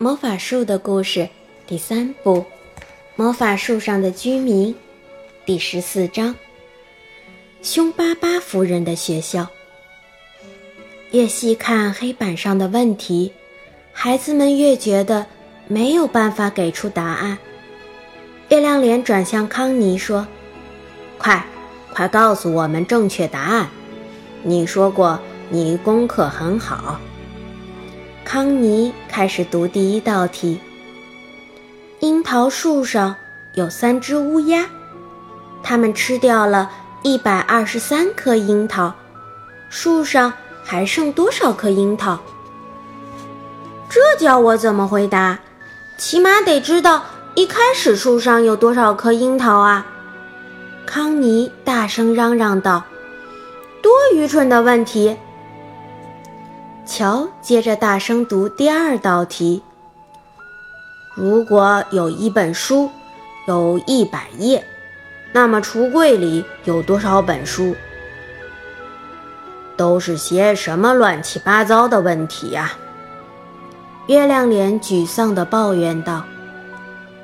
魔法树的故事第三部《魔法树上的居民》第十四章：凶巴巴夫人的学校。越细看黑板上的问题，孩子们越觉得没有办法给出答案。月亮脸转向康妮说：“快，快告诉我们正确答案！你说过你功课很好。”康妮开始读第一道题。樱桃树上有三只乌鸦，它们吃掉了一百二十三颗樱桃，树上还剩多少颗樱桃？这叫我怎么回答？起码得知道一开始树上有多少颗樱桃啊！康妮大声嚷嚷道：“多愚蠢的问题！”乔接着大声读第二道题：“如果有一本书，有一百页，那么橱柜里有多少本书？都是些什么乱七八糟的问题呀！”月亮脸沮丧地抱怨道。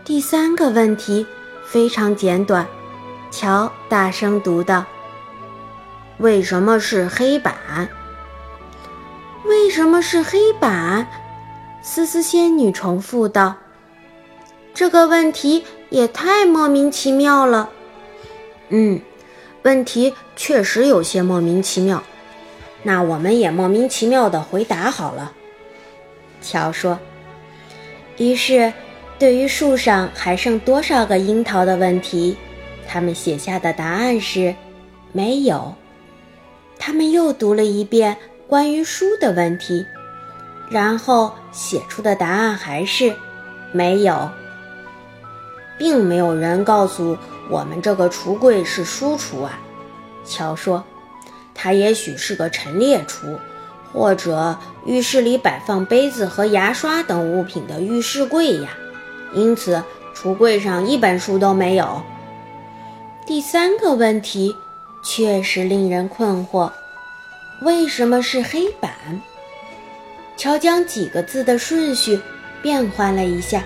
第三个问题非常简短，乔大声读道：“为什么是黑板？”为什么是黑板？思思仙女重复道：“这个问题也太莫名其妙了。”嗯，问题确实有些莫名其妙。那我们也莫名其妙的回答好了。”乔说。于是，对于树上还剩多少个樱桃的问题，他们写下的答案是没有。他们又读了一遍。关于书的问题，然后写出的答案还是没有，并没有人告诉我们这个橱柜是书橱啊。乔说：“它也许是个陈列橱，或者浴室里摆放杯子和牙刷等物品的浴室柜呀。因此，橱柜上一本书都没有。”第三个问题确实令人困惑。为什么是黑板？乔将几个字的顺序变换了一下，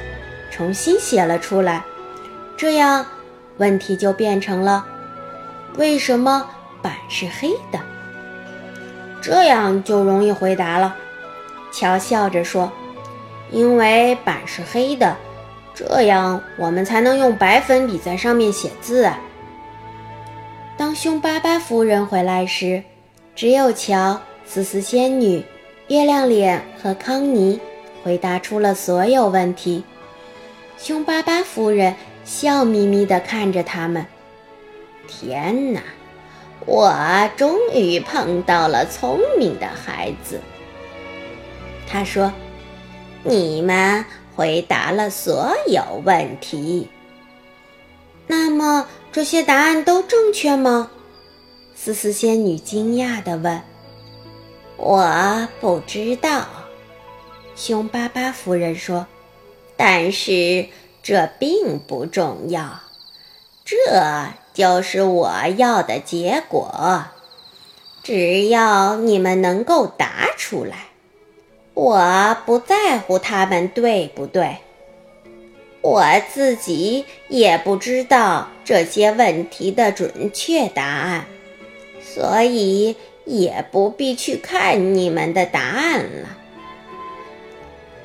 重新写了出来。这样，问题就变成了：为什么板是黑的？这样就容易回答了。乔笑着说：“因为板是黑的，这样我们才能用白粉笔在上面写字啊。”当凶巴巴夫人回来时。只有乔、思思仙女、月亮脸和康妮回答出了所有问题。凶巴巴夫人笑眯眯地看着他们。天哪，我终于碰到了聪明的孩子。他说：“你们回答了所有问题。那么这些答案都正确吗？”思思仙女惊讶地问：“我不知道。”凶巴巴夫人说：“但是这并不重要，这就是我要的结果。只要你们能够答出来，我不在乎他们对不对。我自己也不知道这些问题的准确答案。”所以也不必去看你们的答案了。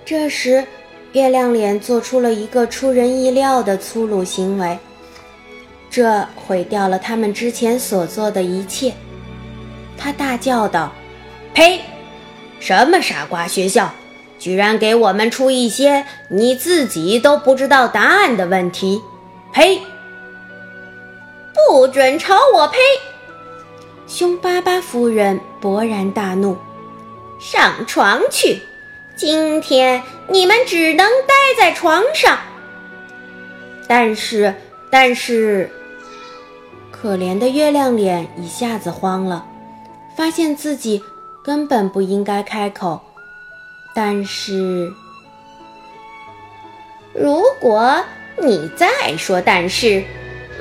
这时，月亮脸做出了一个出人意料的粗鲁行为，这毁掉了他们之前所做的一切。他大叫道：“呸！什么傻瓜学校，居然给我们出一些你自己都不知道答案的问题！呸！不准朝我呸！”凶巴巴夫人勃然大怒：“上床去！今天你们只能待在床上。”但是，但是，可怜的月亮脸一下子慌了，发现自己根本不应该开口。但是，如果你再说“但是”，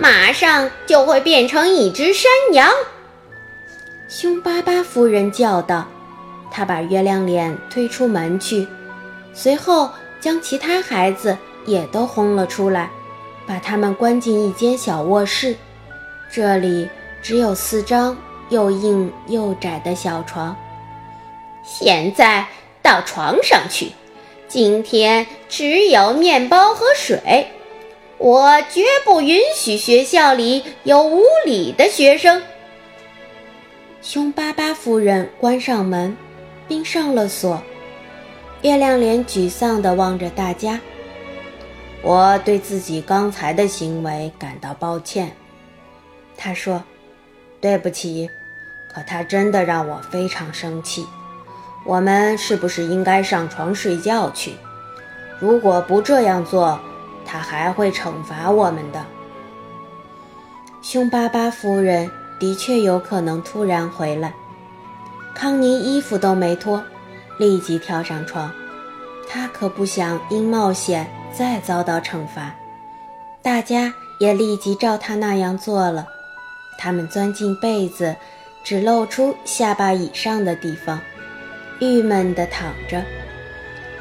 马上就会变成一只山羊。凶巴巴夫人叫道：“她把月亮脸推出门去，随后将其他孩子也都轰了出来，把他们关进一间小卧室。这里只有四张又硬又窄的小床。现在到床上去。今天只有面包和水。我绝不允许学校里有无礼的学生。凶巴巴夫人关上门，并上了锁。月亮脸沮丧地望着大家。我对自己刚才的行为感到抱歉，他说：“对不起。”可他真的让我非常生气。我们是不是应该上床睡觉去？如果不这样做，他还会惩罚我们的。凶巴巴夫人的确有可能突然回来。康妮衣服都没脱，立即跳上床。她可不想因冒险再遭到惩罚。大家也立即照他那样做了。他们钻进被子，只露出下巴以上的地方，郁闷地躺着。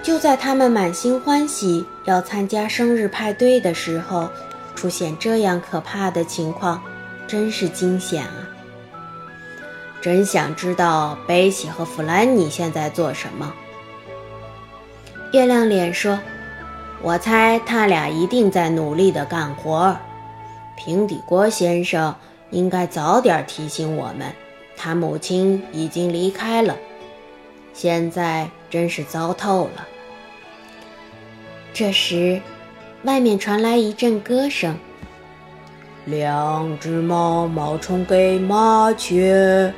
就在他们满心欢喜要参加生日派对的时候，出现这样可怕的情况，真是惊险啊！真想知道贝西和弗兰妮现在做什么。月亮脸说：“我猜他俩一定在努力的干活。平底锅先生应该早点提醒我们，他母亲已经离开了。现在真是糟透了。”这时，外面传来一阵歌声：“两只毛毛虫给麻雀，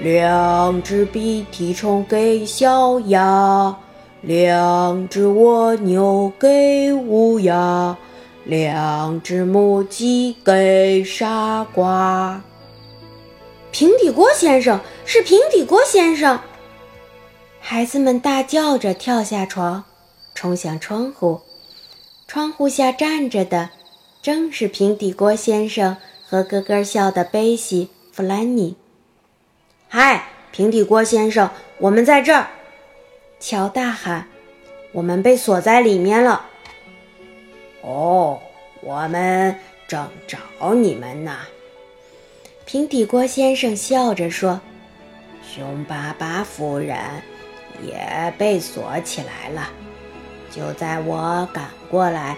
两只鼻涕虫给小鸭，两只蜗牛给乌鸦，两只母鸡给傻瓜。”平底锅先生是平底锅先生！孩子们大叫着跳下床。冲向窗户，窗户下站着的正是平底锅先生和咯咯笑的贝西·弗兰尼。嗨，平底锅先生，我们在这儿！乔大喊：“我们被锁在里面了。”哦，我们正找你们呢。平底锅先生笑着说：“凶巴巴夫人也被锁起来了。”就在我赶过来，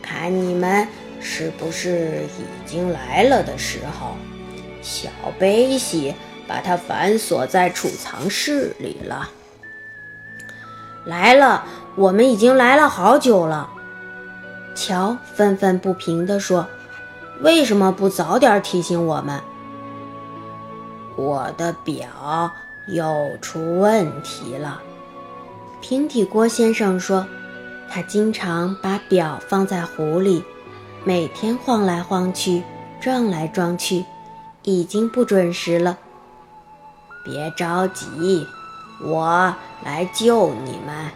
看你们是不是已经来了的时候，小贝西把它反锁在储藏室里了。来了，我们已经来了好久了。乔愤愤不平地说：“为什么不早点提醒我们？”我的表又出问题了，平底锅先生说。他经常把表放在壶里，每天晃来晃去，撞来撞去，已经不准时了。别着急，我来救你们。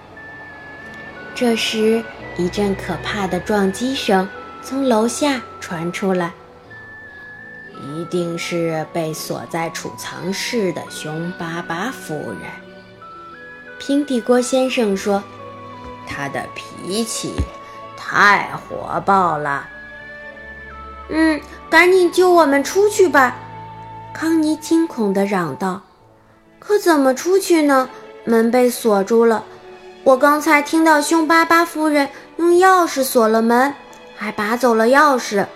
这时，一阵可怕的撞击声从楼下传出来，一定是被锁在储藏室的熊巴巴夫人。平底锅先生说。他的脾气太火爆了。嗯，赶紧救我们出去吧！康妮惊恐地嚷道。可怎么出去呢？门被锁住了。我刚才听到凶巴巴夫人用钥匙锁了门，还拔走了钥匙。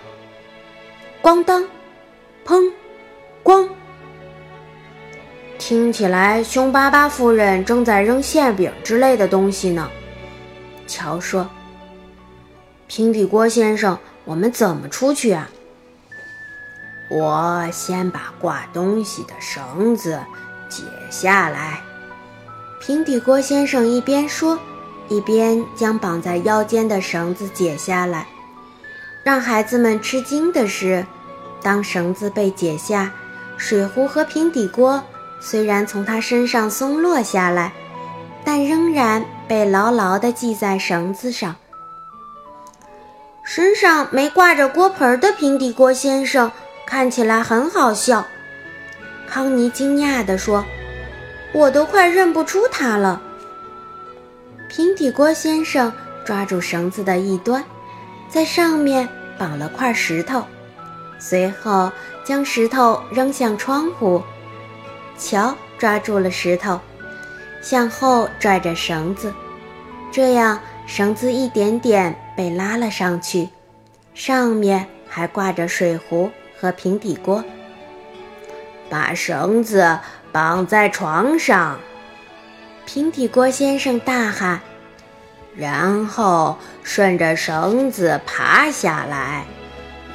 咣当，砰，咣！听起来凶巴巴夫人正在扔馅饼之类的东西呢。乔说：“平底锅先生，我们怎么出去啊？”我先把挂东西的绳子解下来。平底锅先生一边说，一边将绑在腰间的绳子解下来。让孩子们吃惊的是，当绳子被解下，水壶和平底锅虽然从他身上松落下来。但仍然被牢牢地系在绳子上。身上没挂着锅盆的平底锅先生看起来很好笑。康妮惊讶地说：“我都快认不出他了。”平底锅先生抓住绳子的一端，在上面绑了块石头，随后将石头扔向窗户。乔抓住了石头，向后拽着绳子，这样绳子一点点被拉了上去，上面还挂着水壶和平底锅。把绳子绑在床上，平底锅先生大喊。然后顺着绳子爬下来，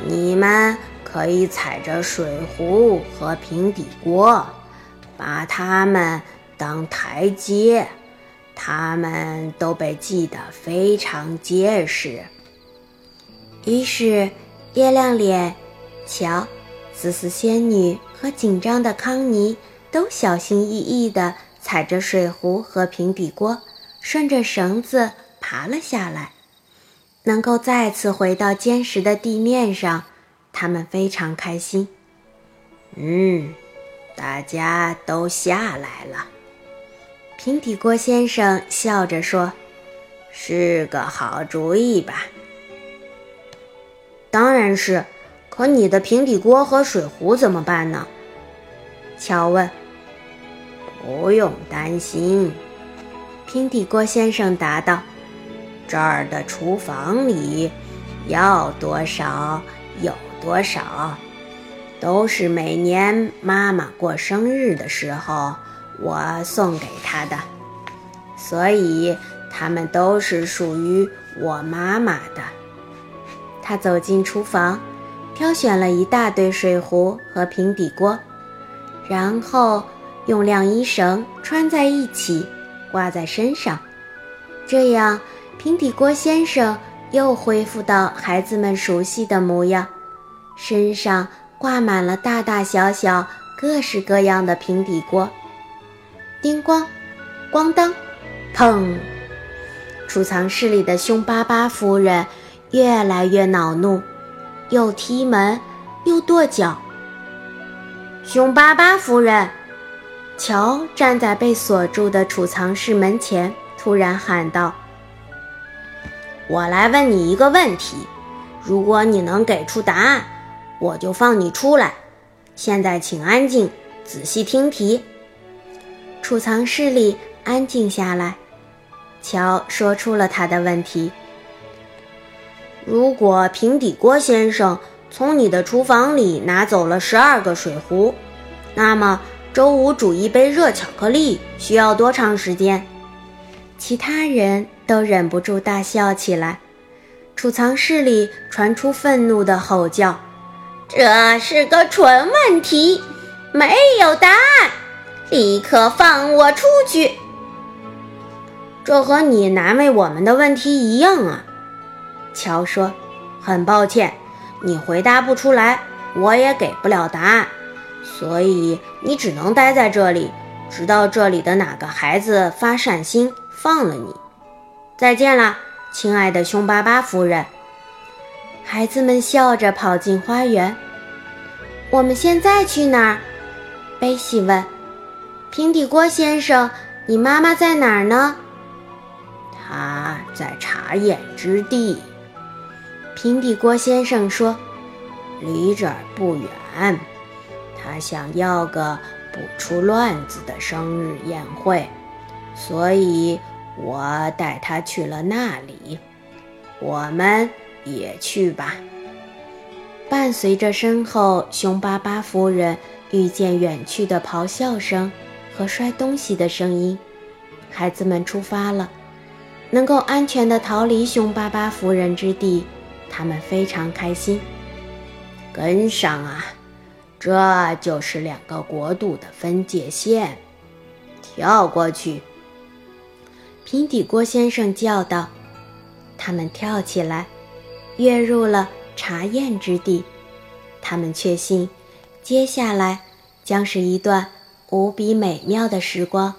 你们可以踩着水壶和平底锅，把它们当台阶，它们都被系得非常结实。于是，月亮脸、瞧，思思仙女和紧张的康妮都小心翼翼地踩着水壶和平底锅，顺着绳子。爬了下来，能够再次回到坚实的地面上，他们非常开心。嗯，大家都下来了。平底锅先生笑着说：“是个好主意吧？”“当然是。”“可你的平底锅和水壶怎么办呢？”乔问。“不用担心。”平底锅先生答道。这儿的厨房里，要多少有多少，都是每年妈妈过生日的时候我送给他的，所以它们都是属于我妈妈的。他走进厨房，挑选了一大堆水壶和平底锅，然后用晾衣绳穿在一起，挂在身上，这样。平底锅先生又恢复到孩子们熟悉的模样，身上挂满了大大小小、各式各样的平底锅。叮咣，咣当，砰！储藏室里的凶巴巴夫人越来越恼怒，又踢门，又跺脚。凶巴巴夫人，乔站在被锁住的储藏室门前，突然喊道。我来问你一个问题，如果你能给出答案，我就放你出来。现在请安静，仔细听题。储藏室里安静下来，乔说出了他的问题：如果平底锅先生从你的厨房里拿走了十二个水壶，那么周五煮一杯热巧克力需要多长时间？其他人。都忍不住大笑起来，储藏室里传出愤怒的吼叫：“这是个蠢问题，没有答案，立刻放我出去！”这和你难为我们的问题一样啊，乔说：“很抱歉，你回答不出来，我也给不了答案，所以你只能待在这里，直到这里的哪个孩子发善心放了你。”再见了，亲爱的凶巴巴夫人。孩子们笑着跑进花园。我们现在去哪儿？贝西问。平底锅先生，你妈妈在哪儿呢？她在查验之地。平底锅先生说：“离这儿不远。她想要个不出乱子的生日宴会，所以。”我带他去了那里，我们也去吧。伴随着身后凶巴巴夫人遇见远去的咆哮声和摔东西的声音，孩子们出发了。能够安全地逃离凶巴巴夫人之地，他们非常开心。跟上啊，这就是两个国度的分界线，跳过去。平底锅先生叫道：“他们跳起来，跃入了查验之地。他们确信，接下来将是一段无比美妙的时光。”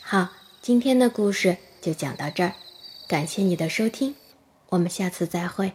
好，今天的故事就讲到这儿，感谢你的收听，我们下次再会。